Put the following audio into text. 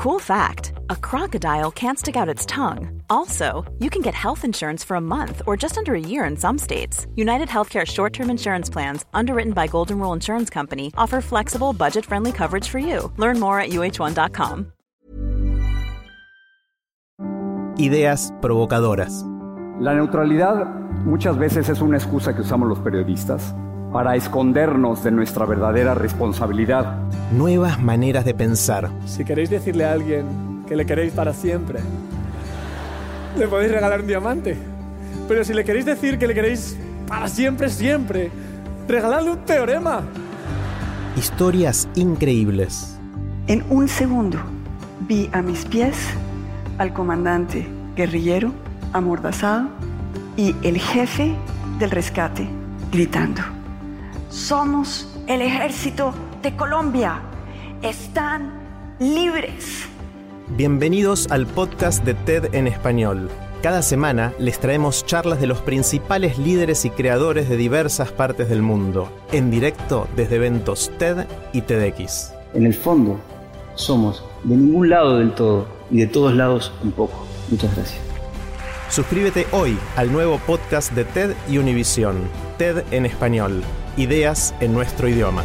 Cool fact a crocodile can't stick out its tongue. Also, you can get health insurance for a month or just under a year in some states. United Healthcare short term insurance plans, underwritten by Golden Rule Insurance Company, offer flexible, budget friendly coverage for you. Learn more at uh1.com. Ideas provocadoras. La neutralidad muchas veces es una excusa que usamos los periodistas para escondernos de nuestra verdadera responsabilidad. Nuevas maneras de pensar. Si queréis decirle a alguien que le queréis para siempre, le podéis regalar un diamante. Pero si le queréis decir que le queréis para siempre, siempre, regaladle un teorema. Historias increíbles. En un segundo vi a mis pies al comandante guerrillero amordazado y el jefe del rescate gritando. Somos el ejército de Colombia. Están libres. Bienvenidos al podcast de TED en español. Cada semana les traemos charlas de los principales líderes y creadores de diversas partes del mundo, en directo desde eventos TED y TEDx. En el fondo, somos de ningún lado del todo y de todos lados un poco. Muchas gracias. Suscríbete hoy al nuevo podcast de TED y Univisión, TED en español, ideas en nuestro idioma.